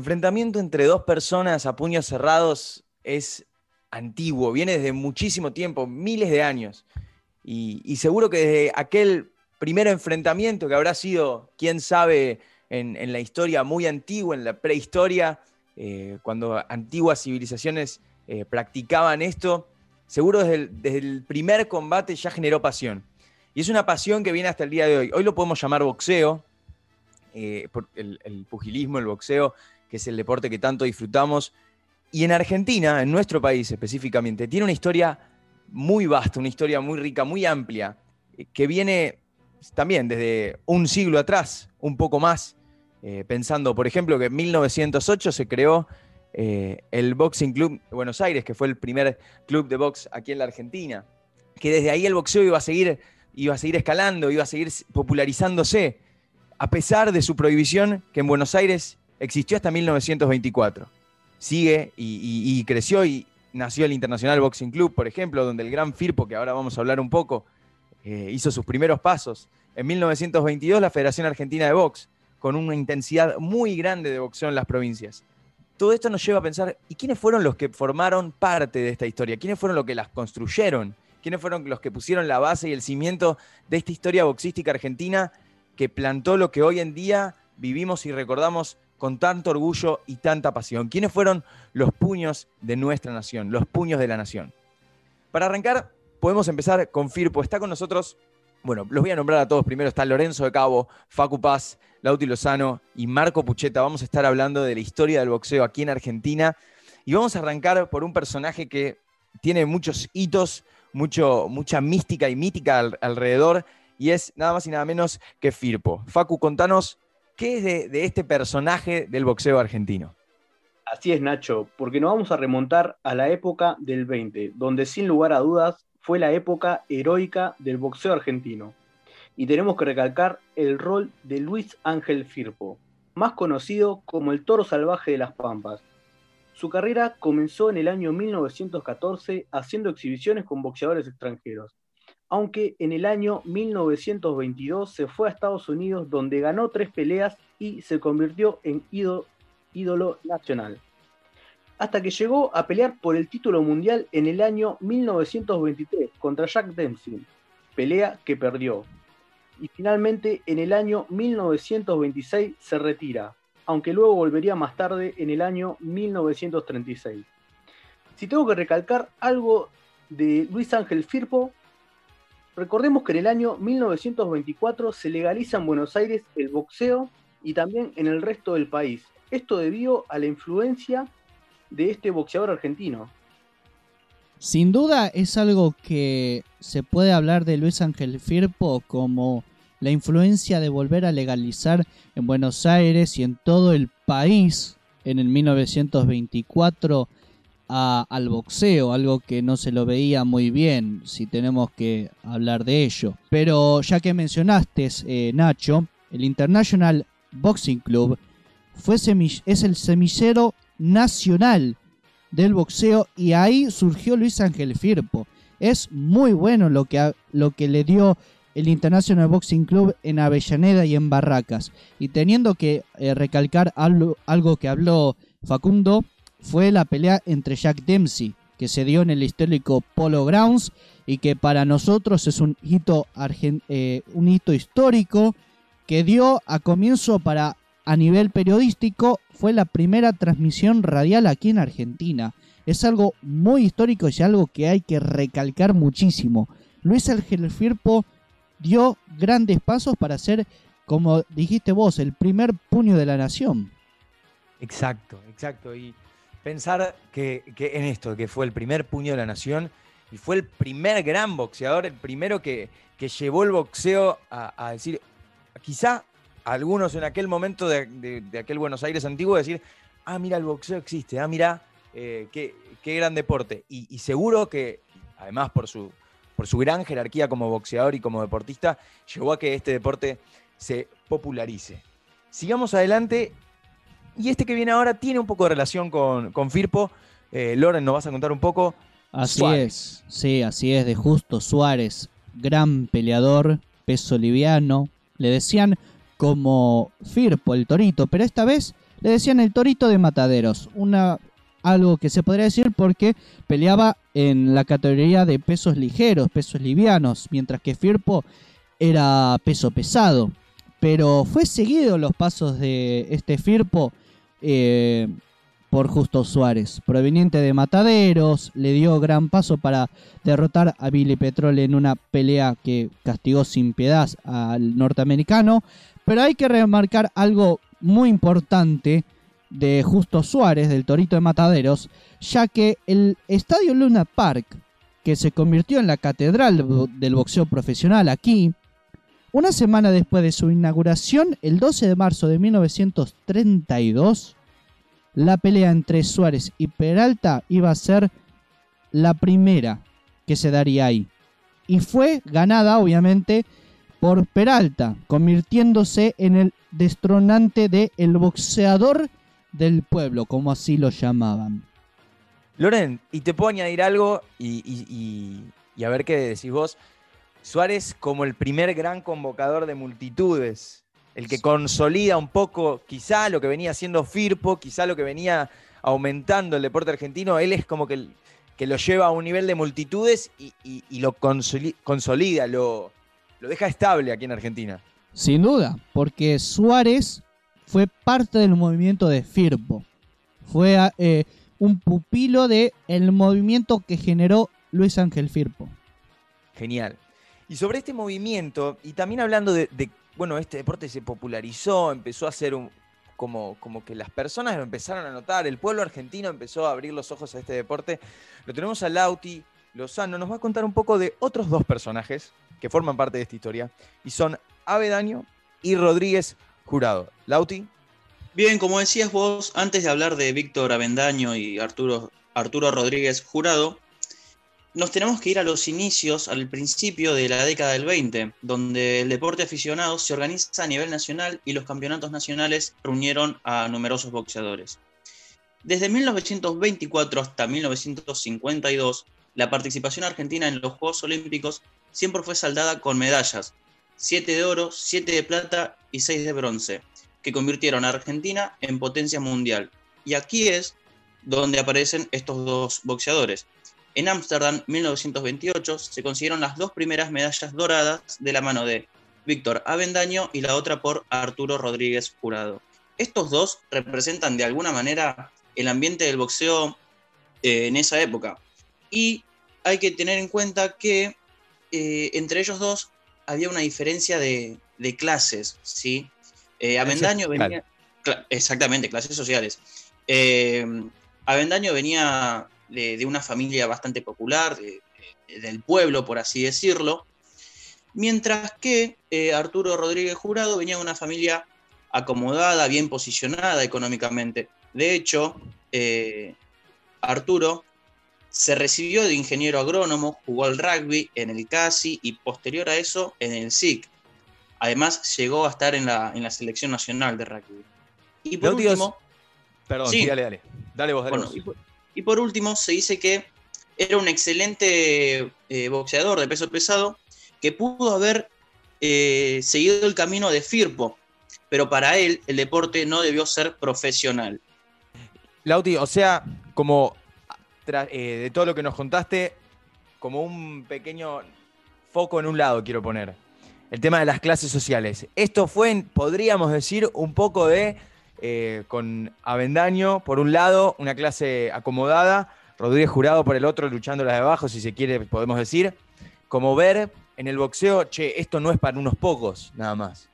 enfrentamiento entre dos personas a puños cerrados es antiguo, viene desde muchísimo tiempo, miles de años. Y, seguro que desde aquel primer enfrentamiento que habrá sido, quién sabe, en, la historia muy antigua, en la prehistoria, eh, cuando antiguas civilizaciones eh, practicaban esto, seguro desde el, primer combate ya generó pasión. Y es una pasión que viene hasta el día de hoy. Hoy lo podemos llamar boxeo, eh, el, el, pugilismo, el boxeo, que es el deporte que tanto disfrutamos. Y en Argentina, en nuestro país específicamente, tiene una historia muy vasta, una historia muy rica, muy amplia, que viene también desde un siglo atrás, un poco más, eh, pensando, por ejemplo, que en 1908 se creó eh, el Boxing Club de Buenos Aires, que fue el primer club de box aquí en la Argentina, que desde ahí el boxeo iba a seguir, iba a seguir escalando, iba a seguir popularizándose, a pesar de su prohibición que en Buenos Aires existió hasta 1924. Sigue y, creció y nació el Internacional Boxing Club, por ejemplo, donde el gran Firpo, que ahora vamos a hablar un poco, eh, hizo sus primeros pasos. En 1922 la Federación Argentina de Box, con una intensidad muy grande de boxeo en las provincias. Todo esto nos lleva a pensar, ¿y quiénes fueron los que formaron parte de esta historia? ¿Quiénes fueron los que las construyeron? ¿Quiénes fueron los que pusieron la base y el cimiento de esta historia boxística argentina que plantó lo que hoy en día vivimos y recordamos con tanto orgullo y tanta pasión? ¿Quiénes fueron los puños de nuestra nación, los puños de la nación? Para arrancar, podemos empezar con Firpo. Está con nosotros bueno, los voy a nombrar a todos. Primero está Lorenzo de Cabo, Facu Paz, Lauti Lozano y Marco Pucheta. Vamos a estar hablando de la historia del boxeo aquí en Argentina. Y vamos a arrancar por un personaje que tiene muchos hitos, mucho, mucha mística y mítica alrededor, y es nada más y nada menos que Firpo. Facu, contanos qué es de, este personaje del boxeo argentino. Así es, Nacho, porque nos vamos a remontar a la época del 20, donde sin lugar a dudas fue la época heroica del boxeo argentino. Y tenemos que recalcar el rol de Luis Ángel Firpo, más conocido como el toro salvaje de las Pampas. Su carrera comenzó en el año 1914 haciendo exhibiciones con boxeadores extranjeros, aunque en el año 1922 se fue a Estados Unidos donde ganó tres peleas y se convirtió en ídolo nacional hasta que llegó a pelear por el título mundial en el año 1923 contra Jack Dempsey, pelea que perdió. Y finalmente en el año 1926 se retira, aunque luego volvería más tarde en el año 1936. Si tengo que recalcar algo de Luis Ángel Firpo, recordemos que en el año 1924 se legaliza en Buenos Aires el boxeo y también en el resto del país. Esto debido a la influencia de este boxeador argentino. Sin duda es algo que se puede hablar de Luis Ángel Firpo como la influencia de volver a legalizar en Buenos Aires y en todo el país en el 1924 al boxeo, algo que no se lo veía muy bien, si tenemos que hablar de ello. Pero ya que mencionaste, eh, Nacho, el International Boxing Club fue es el semillero nacional del boxeo y ahí surgió Luis Ángel Firpo. Es muy bueno lo que, lo que le dio el International Boxing Club en Avellaneda y en Barracas. Y teniendo que eh, recalcar algo, algo, que habló Facundo, fue la pelea entre Jack Dempsey, que se dio en el histórico Polo Grounds y que para nosotros es un hito, eh, un hito histórico que dio a comienzo para a nivel periodístico fue la primera transmisión radial aquí en Argentina. Es algo muy histórico y algo que hay que recalcar muchísimo. Luis Ángel Firpo dio grandes pasos para ser, como dijiste vos, el primer puño de la nación. Exacto, exacto. Y pensar que, en esto, que fue el primer puño de la nación y fue el primer gran boxeador, el primero que, llevó el boxeo a, decir, quizá algunos en aquel momento de, aquel Buenos Aires antiguo decir, ah, mira, el boxeo existe, ah, mira, eh, qué, gran deporte. Y, seguro que, además por su, por su gran jerarquía como boxeador y como deportista, llevó a que este deporte se popularice. Sigamos adelante. Y este que viene ahora tiene un poco de relación con, con Firpo. Eh, Loren, ¿nos vas a contar un poco? Así es, sí, así es, de Justo Suárez, gran peleador, peso liviano. Le decían como Firpo, el Torito, pero esta vez Le decían el torito de mataderos, una, algo que se podría decir porque peleaba en la categoría de pesos ligeros, pesos livianos, mientras que Firpo era peso pesado. Pero fue seguido los pasos de este Firpo eh, por Justo Suárez, proveniente de Mataderos, le dio gran paso para derrotar a Billy Petrol en una pelea que castigó sin piedad al norteamericano. Pero hay que remarcar algo muy importante de Justo Suárez, del Torito de Mataderos, ya que el Estadio Luna Park, que se convirtió en la catedral del boxeo profesional aquí, una semana después de su inauguración, el 12 de marzo de 1932, la pelea entre Suárez y Peralta iba a ser la primera que se daría ahí. Y fue ganada, obviamente, por Peralta, convirtiéndose en el destronante de el boxeador del pueblo, como así lo llamaban. Loren, y te puedo añadir algo y, y a ver qué decís vos. Suárez como el primer gran convocador de multitudes el que consolida un poco quizá lo que venía haciendo Firpo, quizá lo que venía aumentando el deporte argentino, él es como que, que lo lleva a un nivel de multitudes y, lo consolida, lo, lo deja estable aquí en Argentina. Sin duda, porque Suárez fue parte del movimiento de Firpo. Fue eh, un pupilo del el movimiento que generó Luis Ángel Firpo. Genial. Y sobre este movimiento, y también hablando de bueno, este deporte se popularizó, empezó a ser un, como, como que las personas lo empezaron a notar, el pueblo argentino empezó a abrir los ojos a este deporte. Lo tenemos a Lauti Lozano, nos va a contar un poco de otros dos personajes que forman parte de esta historia, y son Avedaño y Rodríguez Jurado. Lauti. Bien, como decías vos, antes de hablar de Víctor Avendaño y Arturo, Arturo Rodríguez Jurado, nos tenemos que ir a los inicios, al principio de la década del 20, donde el deporte aficionado se organiza a nivel nacional y los campeonatos nacionales reunieron a numerosos boxeadores. Desde 1924 hasta 1952, la participación argentina en los Juegos Olímpicos siempre fue saldada con medallas, 7 de oro, 7 de plata y 6 de bronce, que convirtieron a Argentina en potencia mundial. Y aquí es donde aparecen estos dos boxeadores, en Ámsterdam, 1928, se consiguieron las dos primeras medallas doradas de la mano de Víctor Avendaño y la otra por Arturo Rodríguez Jurado. Estos dos representan de alguna manera el ambiente del boxeo eh, en esa época. Y hay que tener en cuenta que eh, entre ellos dos había una diferencia de, clases, ¿sí? Eh, Avendaño venía... exactamente, clases sociales. Avendaño venía de, una familia bastante popular, del pueblo, por así decirlo, mientras que eh, Arturo Rodríguez Jurado venía de una familia acomodada, bien posicionada económicamente. De hecho, eh, Arturo se recibió de ingeniero agrónomo, jugó al rugby en el CASI y posterior a eso en el SIC. Además, llegó a estar en la, en la selección nacional de rugby. Y por último. Perdón, dale, dale. Dale vos, dale vos. Y por último, se dice que era un excelente eh, boxeador de peso pesado que pudo haber eh, seguido el camino de Firpo, pero para él el deporte no debió ser profesional. Lauti, o sea, como eh, de todo lo que nos contaste, como un pequeño foco en un lado quiero poner. El tema de las clases sociales. Esto fue, podríamos decir, un poco de eh, con Avendaño por un lado, una clase acomodada, Rodríguez Jurado por el otro, luchando las de abajo, si se quiere, podemos decir. Como ver en el boxeo, che, esto no es para unos pocos, nada más.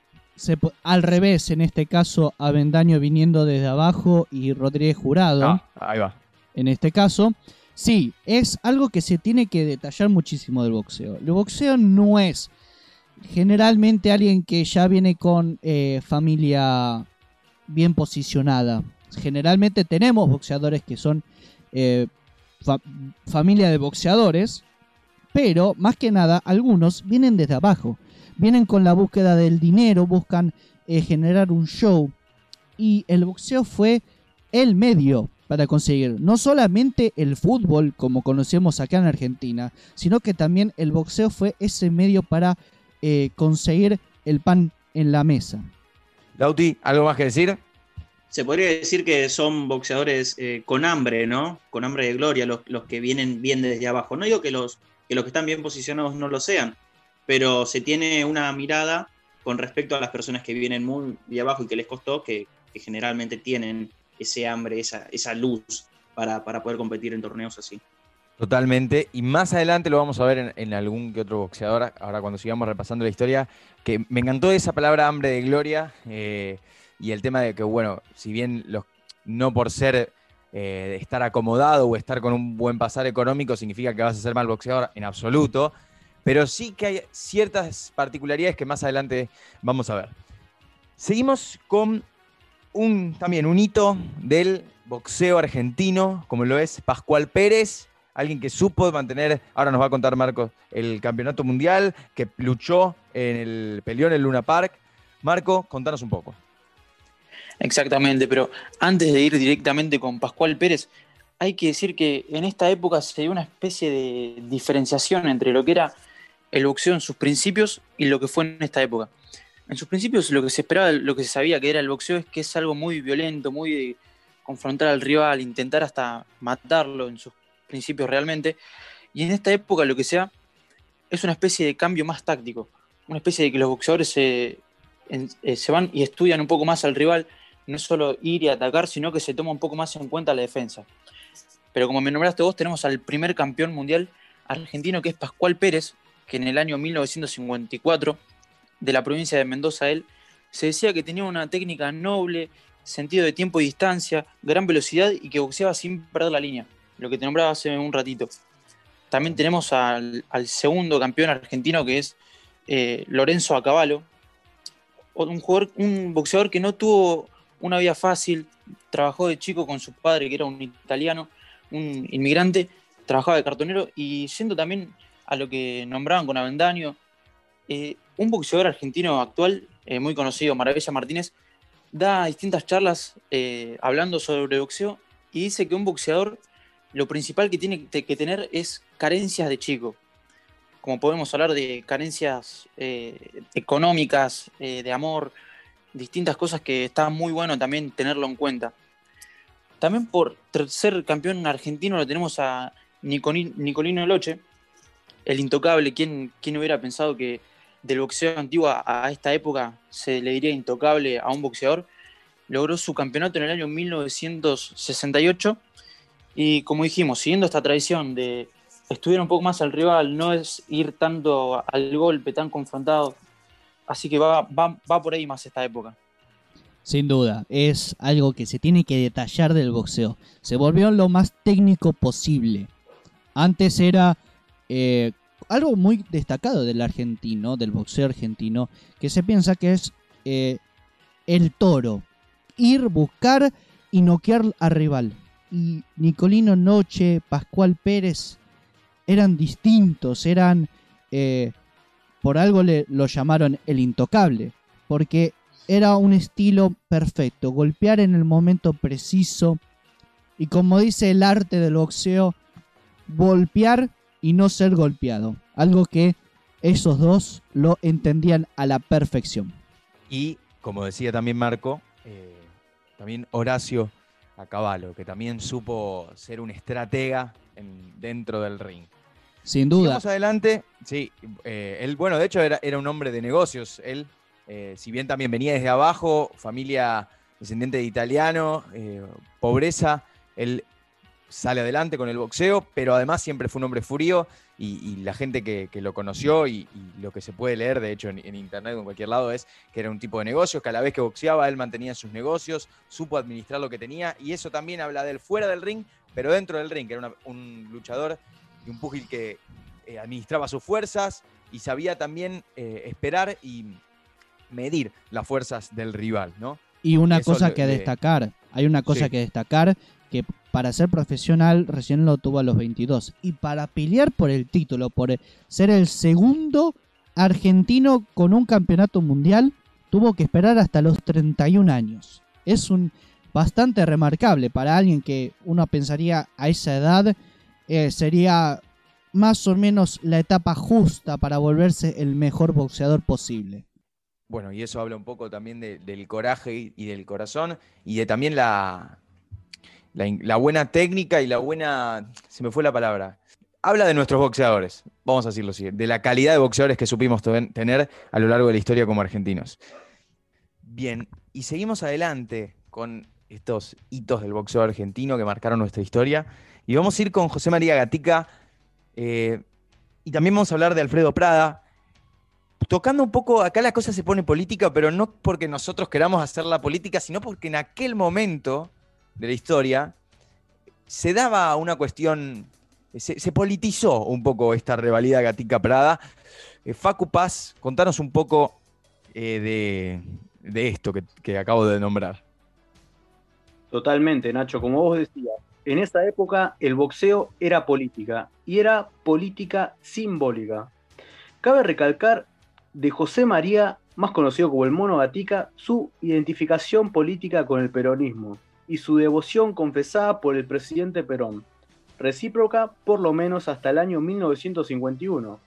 al revés, en este caso, Avendaño viniendo desde abajo y Rodríguez Jurado. Ah, ahí va. En este caso, sí, es algo que se tiene que detallar muchísimo del boxeo. El boxeo no es generalmente alguien que ya viene con eh, familia bien posicionada. Generalmente tenemos boxeadores que son eh, familia de boxeadores, pero más que nada algunos vienen desde abajo. Vienen con la búsqueda del dinero, buscan eh, generar un show. Y el boxeo fue el medio para conseguir no solamente el fútbol como conocemos acá en Argentina, sino que también el boxeo fue ese medio para eh, conseguir el pan en la mesa. Lauti, ¿algo más que decir? se podría decir que son boxeadores eh, con hambre, ¿no? Con hambre de gloria, los, que vienen bien desde abajo. No digo que los, que los que están bien posicionados no lo sean, pero se tiene una mirada con respecto a las personas que vienen muy de abajo y que les costó, que, generalmente tienen ese hambre, esa, esa luz para, poder competir en torneos así. Totalmente, y más adelante lo vamos a ver en, algún que otro boxeador, ahora cuando sigamos repasando la historia, que me encantó esa palabra hambre de gloria. Eh, y el tema de que, bueno, si bien los, no por ser eh, estar acomodado o estar con un buen pasar económico significa que vas a ser mal boxeador en absoluto, pero sí que hay ciertas particularidades que más adelante vamos a ver. Seguimos con un, también un hito del boxeo argentino, como lo es Pascual Pérez, alguien que supo mantener, ahora nos va a contar Marco, el campeonato mundial, que luchó en el, peleó en el Luna Park. Marco, contanos un poco. Exactamente, pero antes de ir directamente con Pascual Pérez, hay que decir que en esta época se dio una especie de diferenciación entre lo que era el boxeo en sus principios y lo que fue en esta época. En sus principios lo que se esperaba, lo que se sabía que era el boxeo es que es algo muy violento, muy de confrontar al rival, intentar hasta matarlo en sus principios realmente. Y en esta época lo que sea es una especie de cambio más táctico, una especie de que los boxeadores se, eh, se van y estudian un poco más al rival, no solo ir y atacar, sino que se toma un poco más en cuenta la defensa. Pero como me nombraste vos, tenemos al primer campeón mundial argentino que es Pascual Pérez, que en el año 1954, de la provincia de Mendoza, él, se decía que tenía una técnica noble, sentido de tiempo y distancia, gran velocidad y que boxeaba sin perder la línea, lo que te nombraba hace un ratito. También tenemos al, segundo campeón argentino que es eh, Lorenzo Acabalo, un, jugador, un boxeador que no tuvo una vida fácil, trabajó de chico con su padre, que era un italiano, un inmigrante, trabajaba de cartonero y siendo también a lo que nombraban con Avendaño, eh, un boxeador argentino actual, eh, muy conocido, Maravilla Martínez, da distintas charlas hablando sobre boxeo y dice que un boxeador lo principal que tiene que tener es carencias de chico. Como podemos hablar de carencias económicas, de amor, distintas cosas que está muy bueno también tenerlo en cuenta. También por ser campeón argentino lo tenemos a Nicolino Loche, el intocable. ¿Quién, ¿Quién, hubiera pensado que del boxeo antiguo a, esta época se le diría intocable a un boxeador? Logró su campeonato en el año 1968 y como dijimos, siguiendo esta tradición de estudiar un poco más al rival, no es ir tanto al golpe, tan confrontado, Así que va, va, por ahí más esta época. Sin duda, es algo que se tiene que detallar del boxeo. Se volvió lo más técnico posible. Antes era eh, algo muy destacado del argentino, del boxeo argentino, que se piensa que es eh, el toro. Ir, buscar y noquear al rival. Y Nicolino Noche, Pascual Pérez eran distintos, eran eh, por algo le, lo llamaron el intocable, porque era un estilo perfecto, golpear en el momento preciso y como dice el arte del boxeo, golpear y no ser golpeado, algo que esos dos lo entendían a la perfección. Y como decía también Marco, eh, también Horacio Acabalo, que también supo ser un estratega dentro del ring. Sin duda. Vamos adelante. Sí, eh, él, bueno, de hecho era, era, un hombre de negocios. Él, eh, si bien también venía desde abajo, familia descendiente de italiano, eh, pobreza, él sale adelante con el boxeo, pero además siempre fue un hombre furio y, la gente que, lo conoció y, lo que se puede leer, de hecho, en, internet o en cualquier lado, es que era un tipo de negocios, que a la vez que boxeaba, él mantenía sus negocios, supo administrar lo que tenía y eso también habla de él fuera del ring, pero dentro del ring, que era un luchador y un púgil que eh, administraba sus fuerzas y sabía también eh, esperar y medir las fuerzas del rival, ¿no? Y una cosa que destacar, hay una cosa que destacar, que para ser profesional recién lo tuvo a los 22 y para pelear por el título, por ser el segundo argentino con un campeonato mundial, tuvo que esperar hasta los 31 años. Es un bastante remarcable para alguien que uno pensaría a esa edad eh, sería más o menos la etapa justa para volverse el mejor boxeador posible. Bueno, y eso habla un poco también del coraje y, del corazón y de también la, buena técnica y la buena, se me fue la palabra, habla de nuestros boxeadores, vamos a decirlo así, de la calidad de boxeadores que supimos tener a lo largo de la historia como argentinos. Bien, y seguimos adelante con estos hitos del boxeo argentino que marcaron nuestra historia. Y vamos a ir con José María Gatica. Eh, y también vamos a hablar de Alfredo Prada. Tocando un poco, acá la cosa se pone política, pero no porque nosotros queramos hacer la política, sino porque en aquel momento de la historia se daba una cuestión, se, politizó un poco esta rivalidad Gatica-Prada. Eh, Facu Paz, contanos un poco eh, de, esto que acabo de nombrar. Totalmente, Nacho, como vos decías, en esa época el boxeo era política y era política simbólica. Cabe recalcar de José María, más conocido como el Mono Gatica, su identificación política con el peronismo y su devoción confesada por el presidente Perón, recíproca por lo menos hasta el año 1951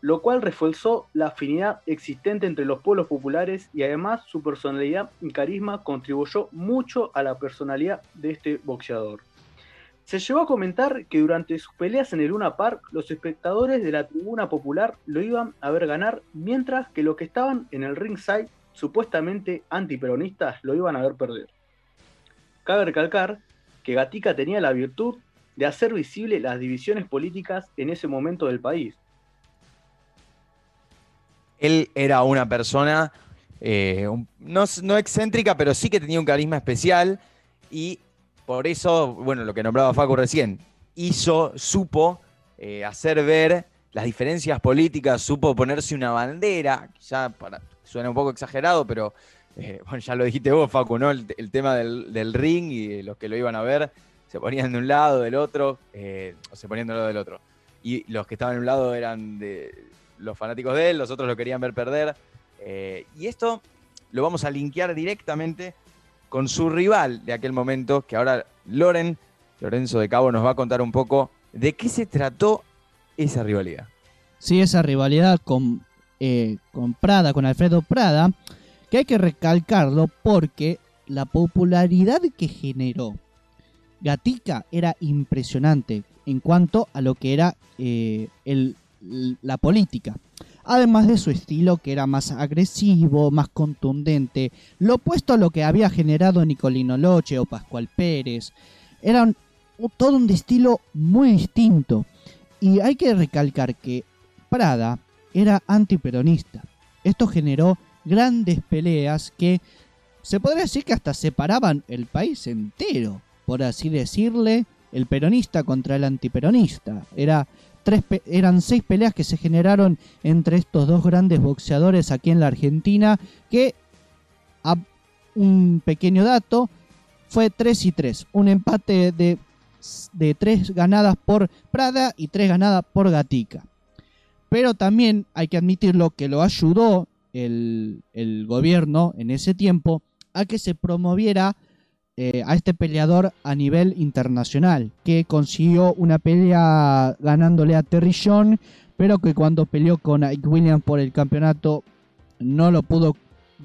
lo cual reforzó la afinidad existente entre los pueblos populares y además su personalidad y carisma contribuyó mucho a la personalidad de este boxeador. Se llegó a comentar que durante sus peleas en el Luna Park, los espectadores de la tribuna popular lo iban a ver ganar, mientras que los que estaban en el ringside, supuestamente antiperonistas, lo iban a ver perder. Cabe recalcar que Gatica tenía la virtud de hacer visible las divisiones políticas en ese momento del país, él era una persona eh, no, excéntrica, pero sí que tenía un carisma especial y por eso, bueno, lo que nombraba Facu recién, hizo, supo eh, hacer ver las diferencias políticas, supo ponerse una bandera, ya para, suena un poco exagerado, pero eh, bueno, ya lo dijiste vos, Facu, ¿no? El, tema del, ring y los que lo iban a ver se ponían de un lado, del otro, o se ponían de un lado del otro. Y los que estaban de un lado eran los fanáticos de él, los otros lo querían ver perder. Eh, y esto lo vamos a linkear directamente con su rival de aquel momento, que ahora Loren, Lorenzo de Cabo, nos va a contar un poco de qué se trató esa rivalidad. Sí, esa rivalidad eh, con Prada, con Alfredo Prada, que hay que recalcarlo porque la popularidad que generó Gatica era impresionante en cuanto a lo que era eh, el la política. Además de su estilo que era más agresivo, más contundente, lo opuesto a lo que había generado Nicolino Loche o Pascual Pérez. Era todo un estilo muy distinto. Y hay que recalcar que Prada era antiperonista. Esto generó grandes peleas que se podría decir que hasta separaban el país entero, por así decirle, el peronista contra el antiperonista. Era eran seis peleas que se generaron entre estos dos grandes boxeadores aquí en la Argentina, que a un pequeño dato fue 3 y 3, un empate de, de 3 ganadas por Prada y 3 ganadas por Gatica. Pero también hay que admitirlo que lo ayudó el, gobierno en ese tiempo a que se promoviera eh, a este peleador a nivel internacional, que consiguió una pelea ganándole a Terry pero que cuando peleó con Ike Williams por el campeonato no lo pudo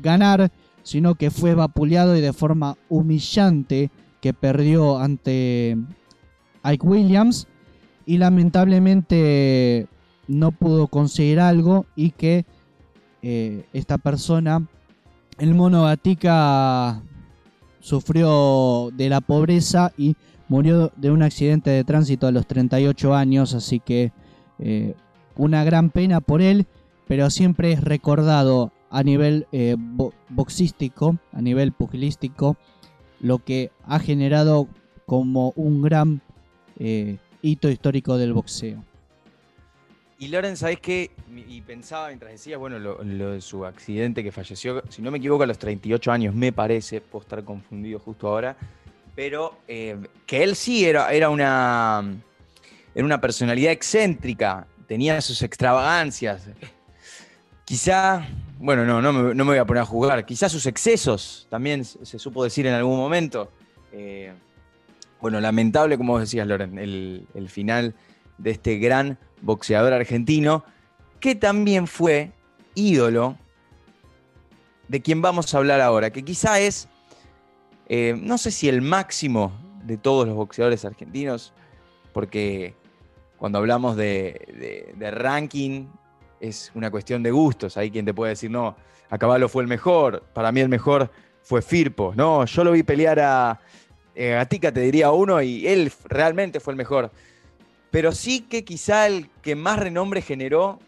ganar, sino que fue vapuleado y de forma humillante que perdió ante Ike Williams y lamentablemente no pudo conseguir algo y que eh, esta persona, el mono Gatica, sufrió de la pobreza y murió de un accidente de tránsito a los 38 años, así que eh, una gran pena por él, pero siempre es recordado a nivel eh, boxístico, a nivel pugilístico, lo que ha generado como un gran hito histórico del boxeo. Y Loren, ¿sabes qué? Y pensaba mientras decía, bueno, lo, de su accidente que falleció, si no me equivoco, a los 38 años, me parece, puedo estar confundido justo ahora, pero eh, que él sí era, era, una, era una personalidad excéntrica, tenía sus extravagancias. Quizá, bueno, no, no me, voy a poner a jugar, quizá sus excesos, también se, supo decir en algún momento. Eh, bueno, lamentable, como vos decías, Loren, el final de este gran boxeador argentino, que también fue ídolo de quien vamos a hablar ahora, que quizá es, eh, no sé si el máximo de todos los boxeadores argentinos, porque cuando hablamos de, ranking es una cuestión de gustos. Hay quien te puede decir, no, a Caballo fue el mejor, para mí el mejor fue Firpo. No, yo lo vi pelear a eh, Gatica, te diría uno, y él realmente fue el mejor. Pero sí que quizá el que más renombre generó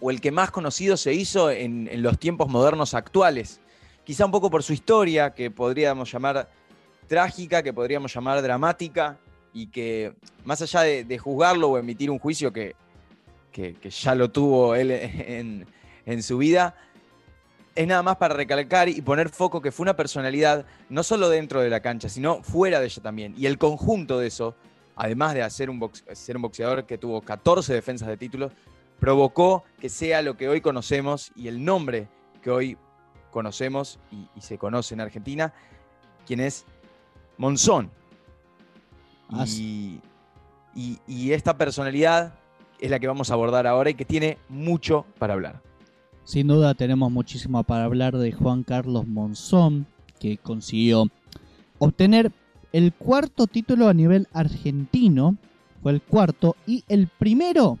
o el que más conocido se hizo en, los tiempos modernos actuales. Quizá un poco por su historia, que podríamos llamar trágica, que podríamos llamar dramática, y que más allá de, juzgarlo o emitir un juicio que, ya lo tuvo él en, su vida, es nada más para recalcar y poner foco que fue una personalidad no solo dentro de la cancha, sino fuera de ella también. Y el conjunto de eso, además de ser un boxeador que tuvo 14 defensas de títulos, provocó que sea lo que hoy conocemos y el nombre que hoy conocemos y, se conoce en Argentina, quien es Monzón. Ah, y, y, esta personalidad es la que vamos a abordar ahora y que tiene mucho para hablar. Sin duda tenemos muchísimo para hablar de Juan Carlos Monzón, que consiguió obtener el cuarto título a nivel argentino, fue el cuarto, y el primero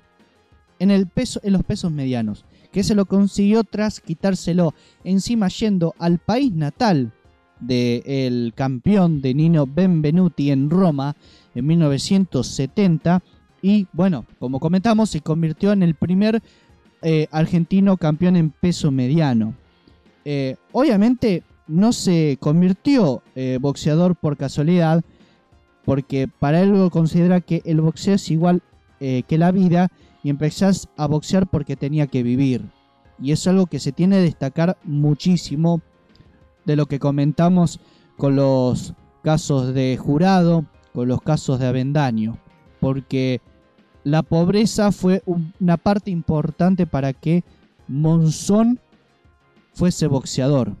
en, el peso, en los pesos medianos, que se lo consiguió tras quitárselo encima yendo al país natal del campeón de Nino Benvenuti en Roma en 1970 y bueno, como comentamos, se convirtió en el primer eh, argentino campeón en peso mediano. Eh, obviamente no se convirtió eh, boxeador por casualidad, porque para él considera que el boxeo es igual que la vida y empezás a boxear porque tenía que vivir. Y es algo que se tiene que destacar muchísimo de lo que comentamos con los casos de jurado, con los casos de Avendaño, porque la pobreza fue una parte importante para que Monzón fuese boxeador.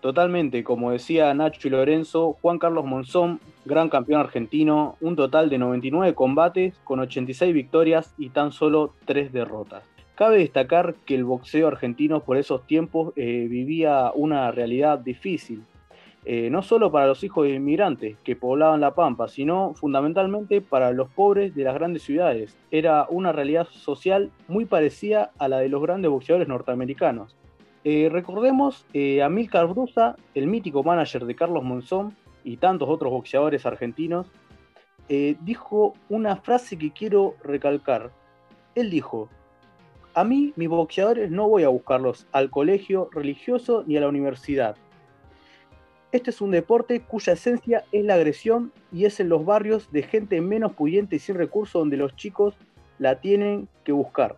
Totalmente, como decía Nacho y Lorenzo, Juan Carlos Monzón, gran campeón argentino, un total de 99 combates con 86 victorias y tan solo 3 derrotas. Cabe destacar que el boxeo argentino por esos tiempos eh, vivía una realidad difícil, eh, no solo para los hijos de inmigrantes que poblaban La Pampa, sino fundamentalmente para los pobres de las grandes ciudades. Era una realidad social muy parecida a la de los grandes boxeadores norteamericanos. Eh, recordemos eh, a Milcar Brusa, el mítico manager de Carlos Monzón y tantos otros boxeadores argentinos, eh, dijo una frase que quiero recalcar. Él dijo, a mí mis boxeadores no voy a buscarlos al colegio religioso ni a la universidad. Este es un deporte cuya esencia es la agresión y es en los barrios de gente menos pudiente y sin recursos donde los chicos la tienen que buscar.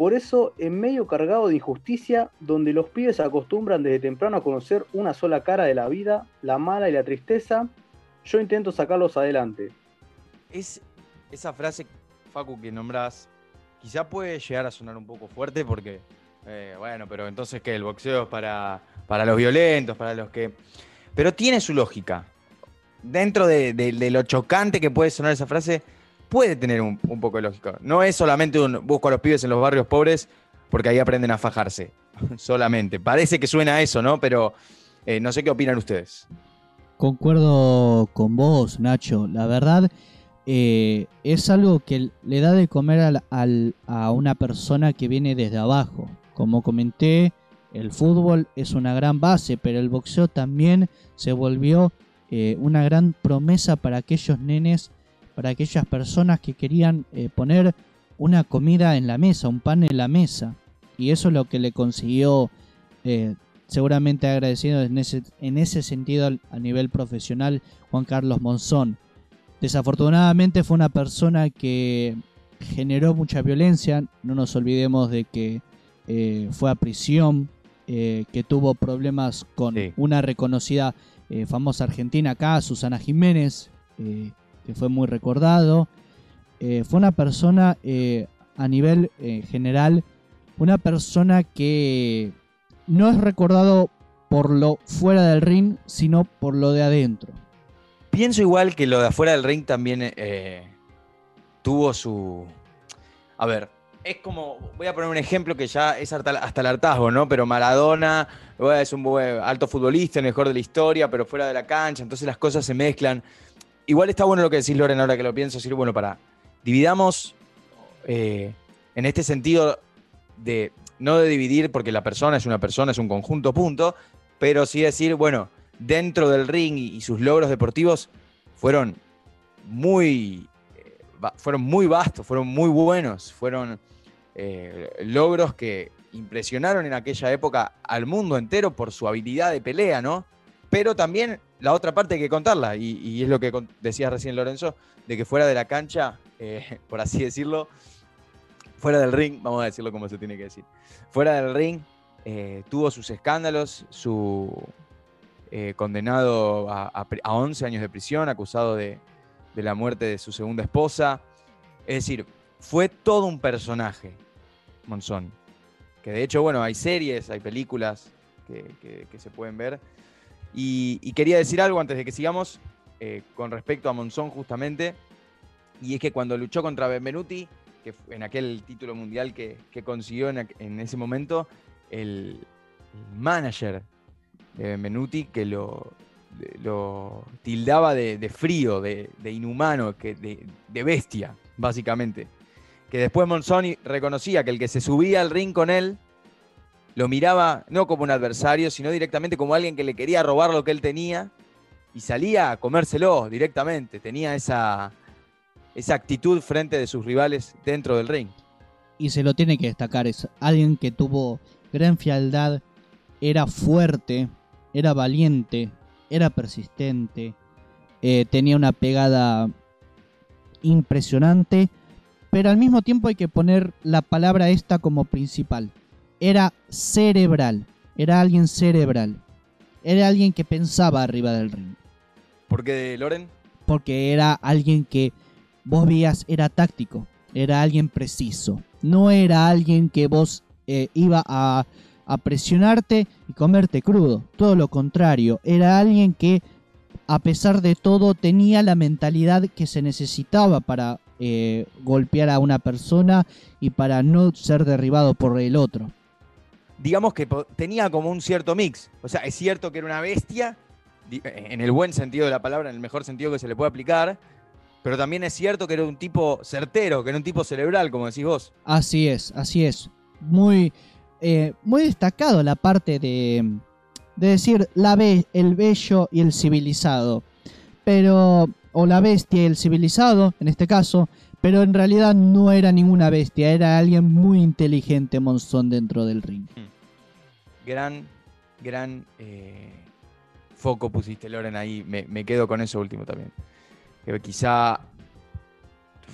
Por eso, en medio cargado de injusticia, donde los pibes acostumbran desde temprano a conocer una sola cara de la vida, la mala y la tristeza, yo intento sacarlos adelante. Es esa frase, Facu, que nombras, quizá puede llegar a sonar un poco fuerte porque, eh, bueno, pero entonces que el boxeo es para, para los violentos, para los que... Pero tiene su lógica. Dentro de lo chocante que puede sonar esa frase, puede tener un, poco de lógica. No es solamente un busco a los pibes en los barrios pobres porque ahí aprenden a fajarse. solamente. Parece que suena a eso, ¿no? Pero eh, no sé qué opinan ustedes. Concuerdo con vos, Nacho. La verdad, eh, es algo que le da de comer a una persona que viene desde abajo. Como comenté, el fútbol es una gran base, pero el boxeo también se volvió eh, una gran promesa para aquellos nenes para aquellas personas que querían eh, poner una comida en la mesa, un pan en la mesa. Y eso es lo que le consiguió, eh, seguramente agradecido en ese, en ese sentido a nivel profesional, Juan Carlos Monzón. Desafortunadamente fue una persona que generó mucha violencia, no nos olvidemos de que eh, fue a prisión, que tuvo problemas con una reconocida famosa argentina acá, Susana Jiménez, que fue muy recordado. Eh, fue una persona eh, a nivel eh, general, una persona que no es recordado por lo fuera del ring, sino por lo de adentro. Pienso igual que lo de afuera del ring también tuvo su... A ver, es como, voy a poner un ejemplo que ya es hasta, el hartazgo, ¿no? Pero Maradona es un alto futbolista, el mejor de la historia, pero fuera de la cancha, entonces las cosas se mezclan. Igual está bueno lo que decís, Loren, ahora que lo pienso, decir, bueno, para, dividamos eh, en este sentido de, no de dividir porque la persona es una persona, es un conjunto, punto, pero sí decir, bueno, dentro del ring y, sus logros deportivos fueron muy, eh, fueron muy vastos, fueron muy buenos, fueron eh, logros que impresionaron en aquella época al mundo entero por su habilidad de pelea, ¿no? Pero también la otra parte hay que contarla, y, es lo que decía recién Lorenzo, de que fuera de la cancha, eh, por así decirlo, fuera del ring, vamos a decirlo como se tiene que decir, fuera del ring, eh, tuvo sus escándalos, su condenado a, 11 años de prisión, acusado de la muerte de su segunda esposa. Es decir, fue todo un personaje, Monzón. Que de hecho, bueno, hay series, hay películas que, se pueden ver. Y, quería decir algo antes de que sigamos eh, con respecto a Monzón justamente. Y es que cuando luchó contra Benvenuti, que en aquel título mundial que, consiguió en, ese momento, el, manager de Benvenuti, que lo, tildaba de, frío, de, inhumano, que de bestia, básicamente que después Monzoni reconocía que el que se subía al ring con él lo miraba no como un adversario, sino directamente como alguien que le quería robar lo que él tenía y salía a comérselo directamente. Tenía esa, esa actitud frente de sus rivales dentro del ring. Y se lo tiene que destacar, es alguien que tuvo gran fialdad, era fuerte, era valiente, era persistente, eh, tenía una pegada impresionante pero al mismo tiempo hay que poner la palabra esta como principal. Era cerebral, era alguien cerebral, era alguien que pensaba arriba del ring. ¿Por qué, Loren? Porque era alguien que vos veías, era táctico, era alguien preciso, no era alguien que vos eh, iba a, a presionarte y comerte crudo, todo lo contrario, era alguien que a pesar de todo tenía la mentalidad que se necesitaba para eh, golpear a una persona y para no ser derribado por el otro. Digamos que tenía como un cierto mix. O sea, es cierto que era una bestia, en el buen sentido de la palabra, en el mejor sentido que se le puede aplicar, pero también es cierto que era un tipo certero, que era un tipo cerebral, como decís vos. Así es, así es. Muy, eh, muy destacado la parte de, de decir la el bello y el civilizado. Pero o la bestia y el civilizado, en este caso, pero en realidad no era ninguna bestia, era alguien muy inteligente, Monzón, dentro del ring. Gran, gran eh, foco pusiste, Loren, ahí. Me, quedo con eso último también. Que quizá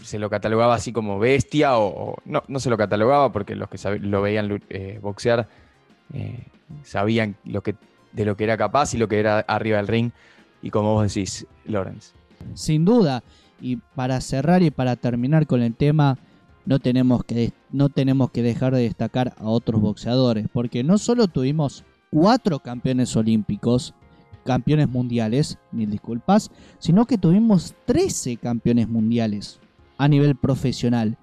se lo catalogaba así como bestia, o, no, no se lo catalogaba porque los que lo veían eh, boxear eh, sabían lo que, de lo que era capaz y lo que era arriba del ring. Y como vos decís, Lorenz, sin duda. Y para cerrar y para terminar con el tema, no tenemos que, no tenemos que dejar de destacar a otros boxeadores, porque no solo tuvimos cuatro campeones olímpicos, campeones mundiales, mil disculpas, sino que tuvimos 13 campeones mundiales a nivel profesional,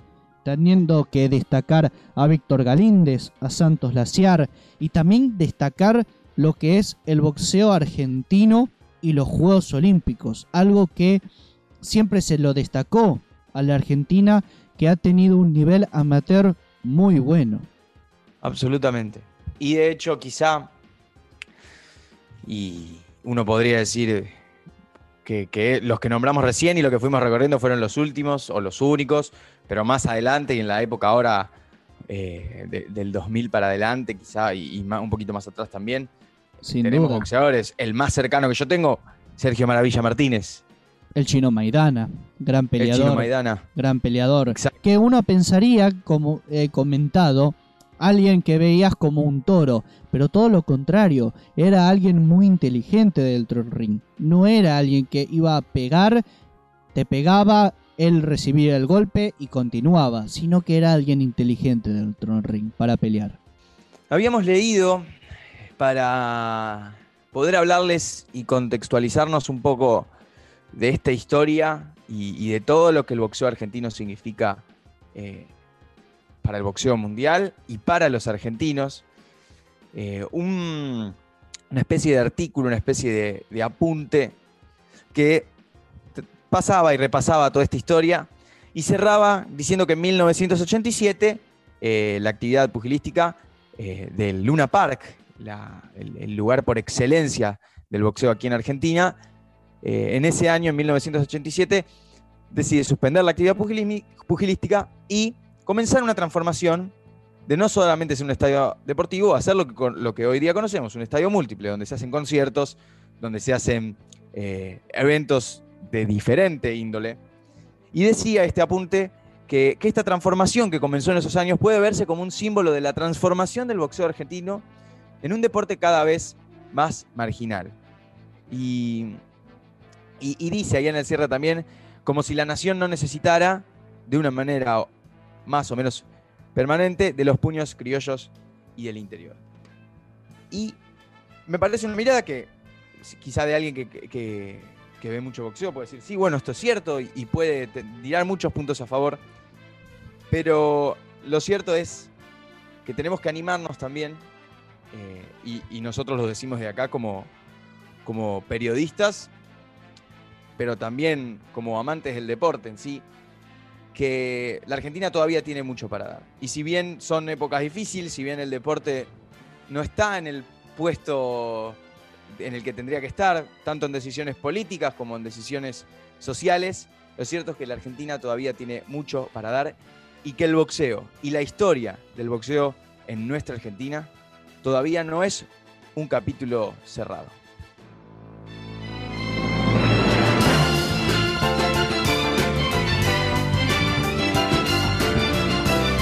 teniendo que destacar a Víctor Galíndez, a Santos Laciar y también destacar lo que es el boxeo argentino y los Juegos Olímpicos, algo que siempre se lo destacó a la Argentina que ha tenido un nivel amateur muy bueno. Absolutamente. Y de hecho quizá, y uno podría decir que, los que nombramos recién y lo que fuimos recorriendo fueron los últimos o los únicos, pero más adelante y en la época ahora eh, del 2000 para adelante quizá y, un poquito más atrás también, tenemos boxeadores. El más cercano que yo tengo, Sergio Maravilla Martínez. El chino Maidana, gran peleador. El chino Maidana. Gran peleador. Que uno pensaría, como he comentado, alguien que veías como un toro, pero todo lo contrario, era alguien muy inteligente dentro del ring. No era alguien que iba a pegar, te pegaba, él recibía el golpe y continuaba, sino que era alguien inteligente dentro del ring para pelear. Habíamos leído para poder hablarles y contextualizarnos un poco de esta historia y, de todo lo que el boxeo argentino significa eh, para el boxeo mundial y para los argentinos. Eh, un, una especie de artículo, una especie de, apunte que pasaba y repasaba toda esta historia y cerraba diciendo que en 1987 eh, la actividad pugilística del Luna Park, el, lugar por excelencia del boxeo aquí en Argentina, eh, en ese año, en 1987, decide suspender la actividad pugilística y comenzar una transformación de no solamente ser un estadio deportivo, hacer lo que, lo que hoy día conocemos, un estadio múltiple, donde se hacen conciertos, donde se hacen eventos de diferente índole. Y decía este apunte que, esta transformación que comenzó en esos años puede verse como un símbolo de la transformación del boxeo argentino en un deporte cada vez más marginal. Y, y, dice ahí en el cierre también, como si la nación no necesitara, de una manera más o menos permanente, de los puños criollos y del interior. Y me parece una mirada que quizá de alguien que, que ve mucho boxeo puede decir, sí, bueno, esto es cierto y, puede tirar muchos puntos a favor, pero lo cierto es que tenemos que animarnos también, eh, y, nosotros lo decimos de acá como, como periodistas, pero también como amantes del deporte en sí, que la Argentina todavía tiene mucho para dar. Y si bien son épocas difíciles, si bien el deporte no está en el puesto en el que tendría que estar, tanto en decisiones políticas como en decisiones sociales. Lo cierto es que la Argentina todavía tiene mucho para dar y que el boxeo y la historia del boxeo en nuestra Argentina todavía no es un capítulo cerrado.